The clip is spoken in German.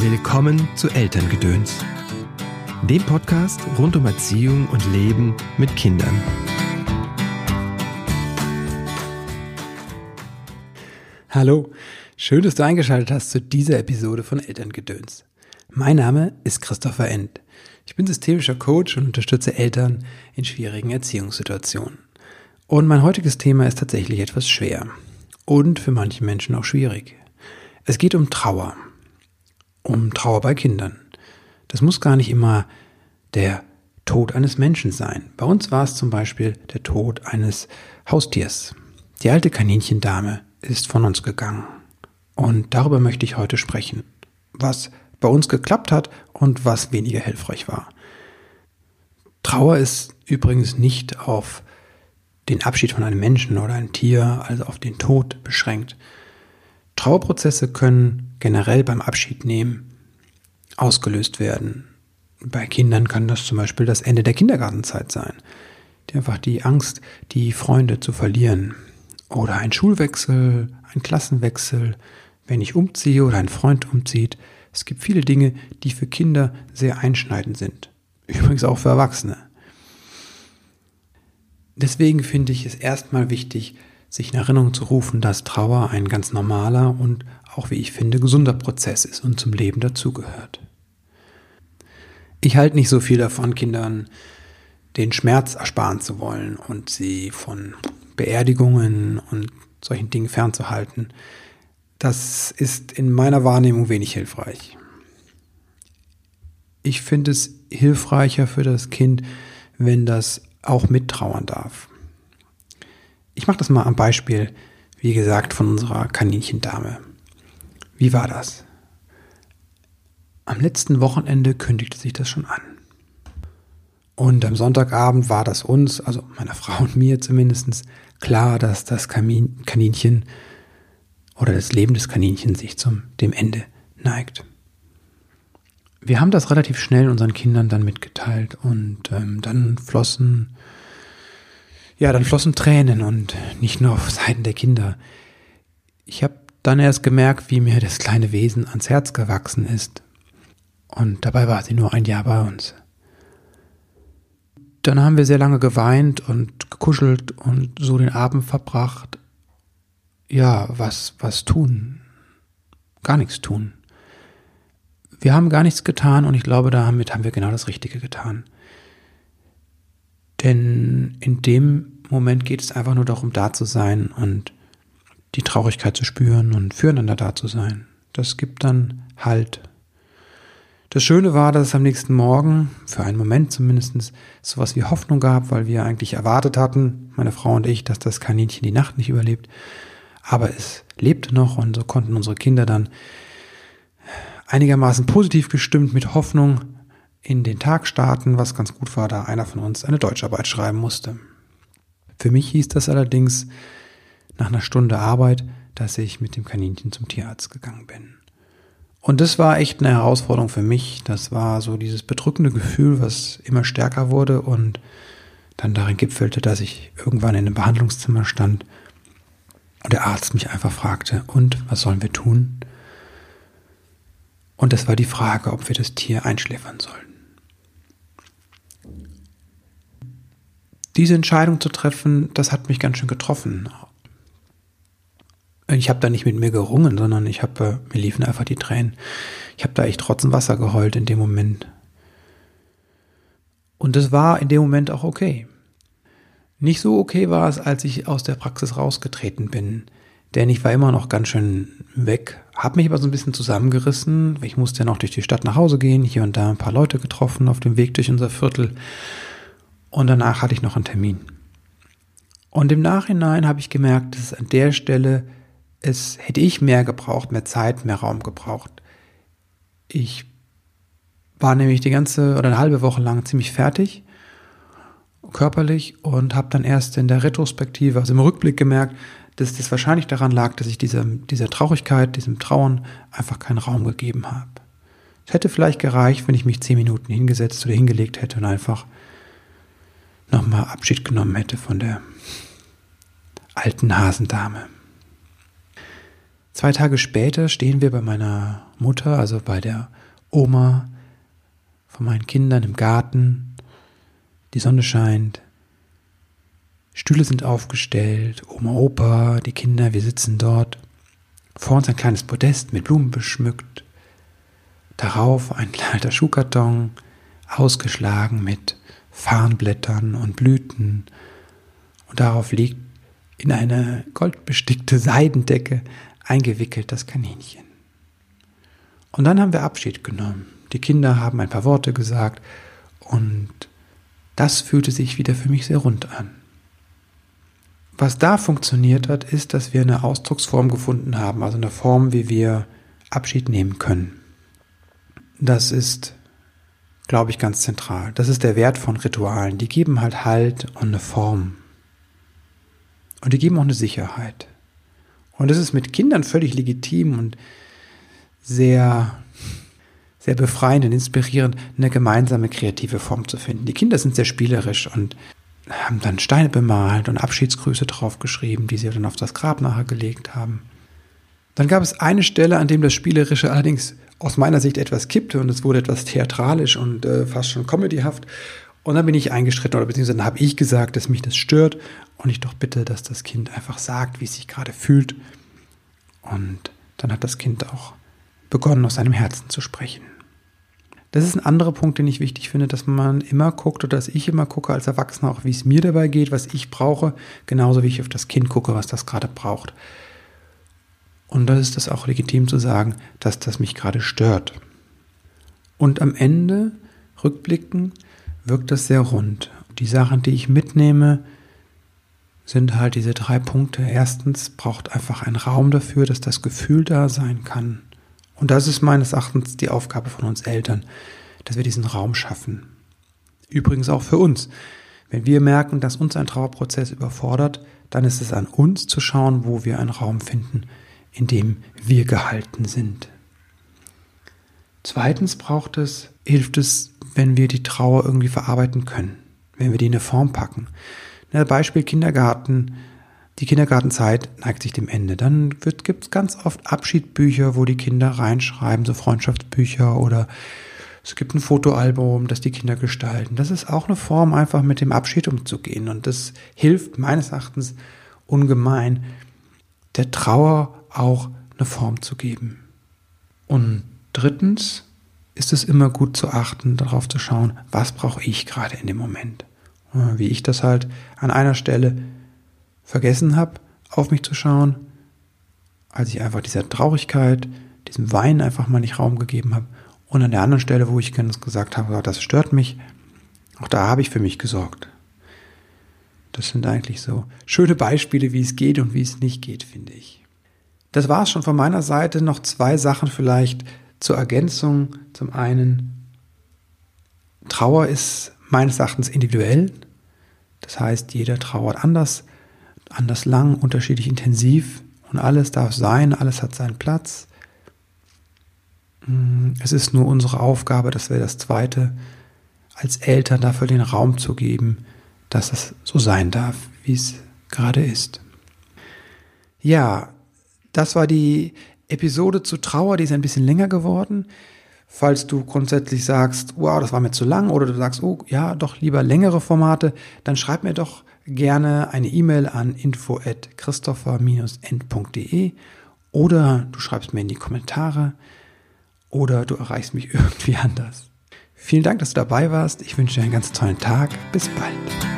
Willkommen zu Elterngedöns, dem Podcast rund um Erziehung und Leben mit Kindern. Hallo, schön, dass du eingeschaltet hast zu dieser Episode von Elterngedöns. Mein Name ist Christopher End. Ich bin systemischer Coach und unterstütze Eltern in schwierigen Erziehungssituationen. Und mein heutiges Thema ist tatsächlich etwas schwer und für manche Menschen auch schwierig. Es geht um Trauer um Trauer bei Kindern. Das muss gar nicht immer der Tod eines Menschen sein. Bei uns war es zum Beispiel der Tod eines Haustiers. Die alte Kaninchendame ist von uns gegangen. Und darüber möchte ich heute sprechen. Was bei uns geklappt hat und was weniger hilfreich war. Trauer ist übrigens nicht auf den Abschied von einem Menschen oder einem Tier, also auf den Tod beschränkt. Trauerprozesse können generell beim Abschied nehmen ausgelöst werden. Bei Kindern kann das zum Beispiel das Ende der Kindergartenzeit sein. Die einfach die Angst, die Freunde zu verlieren. Oder ein Schulwechsel, ein Klassenwechsel, wenn ich umziehe oder ein Freund umzieht. Es gibt viele Dinge, die für Kinder sehr einschneidend sind. Übrigens auch für Erwachsene. Deswegen finde ich es erstmal wichtig, sich in Erinnerung zu rufen, dass Trauer ein ganz normaler und auch, wie ich finde, gesunder Prozess ist und zum Leben dazugehört. Ich halte nicht so viel davon, Kindern den Schmerz ersparen zu wollen und sie von Beerdigungen und solchen Dingen fernzuhalten. Das ist in meiner Wahrnehmung wenig hilfreich. Ich finde es hilfreicher für das Kind, wenn das auch mittrauern darf. Ich mache das mal am Beispiel, wie gesagt, von unserer Kaninchendame. Wie war das? Am letzten Wochenende kündigte sich das schon an. Und am Sonntagabend war das uns, also meiner Frau und mir zumindest, klar, dass das Kaninchen oder das Leben des Kaninchens sich zum dem Ende neigt. Wir haben das relativ schnell unseren Kindern dann mitgeteilt und ähm, dann flossen ja, dann flossen Tränen und nicht nur auf Seiten der Kinder. Ich habe dann erst gemerkt, wie mir das kleine Wesen ans Herz gewachsen ist. Und dabei war sie nur ein Jahr bei uns. Dann haben wir sehr lange geweint und gekuschelt und so den Abend verbracht. Ja, was, was tun? Gar nichts tun. Wir haben gar nichts getan und ich glaube, damit haben wir genau das Richtige getan. Denn in dem Moment geht es einfach nur darum, da zu sein und die Traurigkeit zu spüren und füreinander da zu sein. Das gibt dann Halt. Das Schöne war, dass es am nächsten Morgen, für einen Moment zumindest, sowas wie Hoffnung gab, weil wir eigentlich erwartet hatten, meine Frau und ich, dass das Kaninchen die Nacht nicht überlebt. Aber es lebte noch und so konnten unsere Kinder dann einigermaßen positiv gestimmt mit Hoffnung in den Tag starten, was ganz gut war, da einer von uns eine Deutscharbeit schreiben musste. Für mich hieß das allerdings nach einer Stunde Arbeit, dass ich mit dem Kaninchen zum Tierarzt gegangen bin. Und das war echt eine Herausforderung für mich. Das war so dieses bedrückende Gefühl, was immer stärker wurde und dann darin gipfelte, dass ich irgendwann in einem Behandlungszimmer stand und der Arzt mich einfach fragte, und was sollen wir tun? Und das war die Frage, ob wir das Tier einschläfern sollen. Diese Entscheidung zu treffen, das hat mich ganz schön getroffen. Ich habe da nicht mit mir gerungen, sondern ich habe, mir liefen einfach die Tränen. Ich habe da echt trotzdem Wasser geheult in dem Moment. Und es war in dem Moment auch okay. Nicht so okay war es, als ich aus der Praxis rausgetreten bin. Denn ich war immer noch ganz schön weg, habe mich aber so ein bisschen zusammengerissen. Ich musste ja noch durch die Stadt nach Hause gehen, hier und da ein paar Leute getroffen auf dem Weg durch unser Viertel. Und danach hatte ich noch einen Termin. Und im Nachhinein habe ich gemerkt, dass an der Stelle es hätte ich mehr gebraucht, mehr Zeit, mehr Raum gebraucht. Ich war nämlich die ganze oder eine halbe Woche lang ziemlich fertig körperlich und habe dann erst in der Retrospektive, also im Rückblick gemerkt, dass das wahrscheinlich daran lag, dass ich dieser, dieser Traurigkeit, diesem Trauern einfach keinen Raum gegeben habe. Es hätte vielleicht gereicht, wenn ich mich zehn Minuten hingesetzt oder hingelegt hätte und einfach nochmal Abschied genommen hätte von der alten Hasendame. Zwei Tage später stehen wir bei meiner Mutter, also bei der Oma von meinen Kindern im Garten. Die Sonne scheint. Stühle sind aufgestellt, Oma, Opa, die Kinder, wir sitzen dort. Vor uns ein kleines Podest mit Blumen beschmückt. Darauf ein alter Schuhkarton, ausgeschlagen mit Farnblättern und Blüten. Und darauf liegt in eine goldbestickte Seidendecke eingewickelt das Kaninchen. Und dann haben wir Abschied genommen. Die Kinder haben ein paar Worte gesagt und das fühlte sich wieder für mich sehr rund an. Was da funktioniert hat, ist, dass wir eine Ausdrucksform gefunden haben, also eine Form, wie wir Abschied nehmen können. Das ist, glaube ich, ganz zentral. Das ist der Wert von Ritualen. Die geben halt Halt und eine Form. Und die geben auch eine Sicherheit. Und das ist mit Kindern völlig legitim und sehr, sehr befreiend und inspirierend, eine gemeinsame kreative Form zu finden. Die Kinder sind sehr spielerisch und haben dann Steine bemalt und Abschiedsgrüße draufgeschrieben, die sie dann auf das Grab nachher gelegt haben. Dann gab es eine Stelle, an dem das Spielerische allerdings aus meiner Sicht etwas kippte und es wurde etwas theatralisch und äh, fast schon comedyhaft. Und dann bin ich eingeschritten oder beziehungsweise habe ich gesagt, dass mich das stört und ich doch bitte, dass das Kind einfach sagt, wie es sich gerade fühlt. Und dann hat das Kind auch begonnen, aus seinem Herzen zu sprechen. Das ist ein anderer Punkt, den ich wichtig finde, dass man immer guckt oder dass ich immer gucke als Erwachsener auch, wie es mir dabei geht, was ich brauche, genauso wie ich auf das Kind gucke, was das gerade braucht. Und da ist es auch legitim zu sagen, dass das mich gerade stört. Und am Ende, rückblicken, wirkt das sehr rund. Die Sachen, die ich mitnehme, sind halt diese drei Punkte. Erstens braucht einfach ein Raum dafür, dass das Gefühl da sein kann. Und das ist meines Erachtens die Aufgabe von uns Eltern, dass wir diesen Raum schaffen. Übrigens auch für uns. Wenn wir merken, dass uns ein Trauerprozess überfordert, dann ist es an uns zu schauen, wo wir einen Raum finden, in dem wir gehalten sind. Zweitens braucht es, hilft es, wenn wir die Trauer irgendwie verarbeiten können, wenn wir die in eine Form packen. Beispiel Kindergarten die Kindergartenzeit neigt sich dem Ende. Dann gibt es ganz oft Abschiedsbücher, wo die Kinder reinschreiben, so Freundschaftsbücher oder es gibt ein Fotoalbum, das die Kinder gestalten. Das ist auch eine Form, einfach mit dem Abschied umzugehen. Und das hilft meines Erachtens ungemein, der Trauer auch eine Form zu geben. Und drittens ist es immer gut zu achten, darauf zu schauen, was brauche ich gerade in dem Moment. Wie ich das halt an einer Stelle vergessen habe, auf mich zu schauen, als ich einfach dieser Traurigkeit, diesem Weinen einfach mal nicht Raum gegeben habe. Und an der anderen Stelle, wo ich gesagt habe, das stört mich, auch da habe ich für mich gesorgt. Das sind eigentlich so schöne Beispiele, wie es geht und wie es nicht geht, finde ich. Das war es schon von meiner Seite. Noch zwei Sachen vielleicht zur Ergänzung. Zum einen, Trauer ist meines Erachtens individuell. Das heißt, jeder trauert anders anders lang, unterschiedlich intensiv und alles darf sein, alles hat seinen Platz. Mm, es ist nur unsere Aufgabe, das wäre das Zweite, als Eltern dafür den Raum zu geben, dass es so sein darf, wie es gerade ist. Ja, das war die Episode zu Trauer, die ist ein bisschen länger geworden. Falls du grundsätzlich sagst, wow, das war mir zu lang, oder du sagst, oh ja, doch lieber längere Formate, dann schreib mir doch gerne eine E-Mail an info@christopher-end.de oder du schreibst mir in die Kommentare oder du erreichst mich irgendwie anders. Vielen Dank, dass du dabei warst. Ich wünsche dir einen ganz tollen Tag. Bis bald.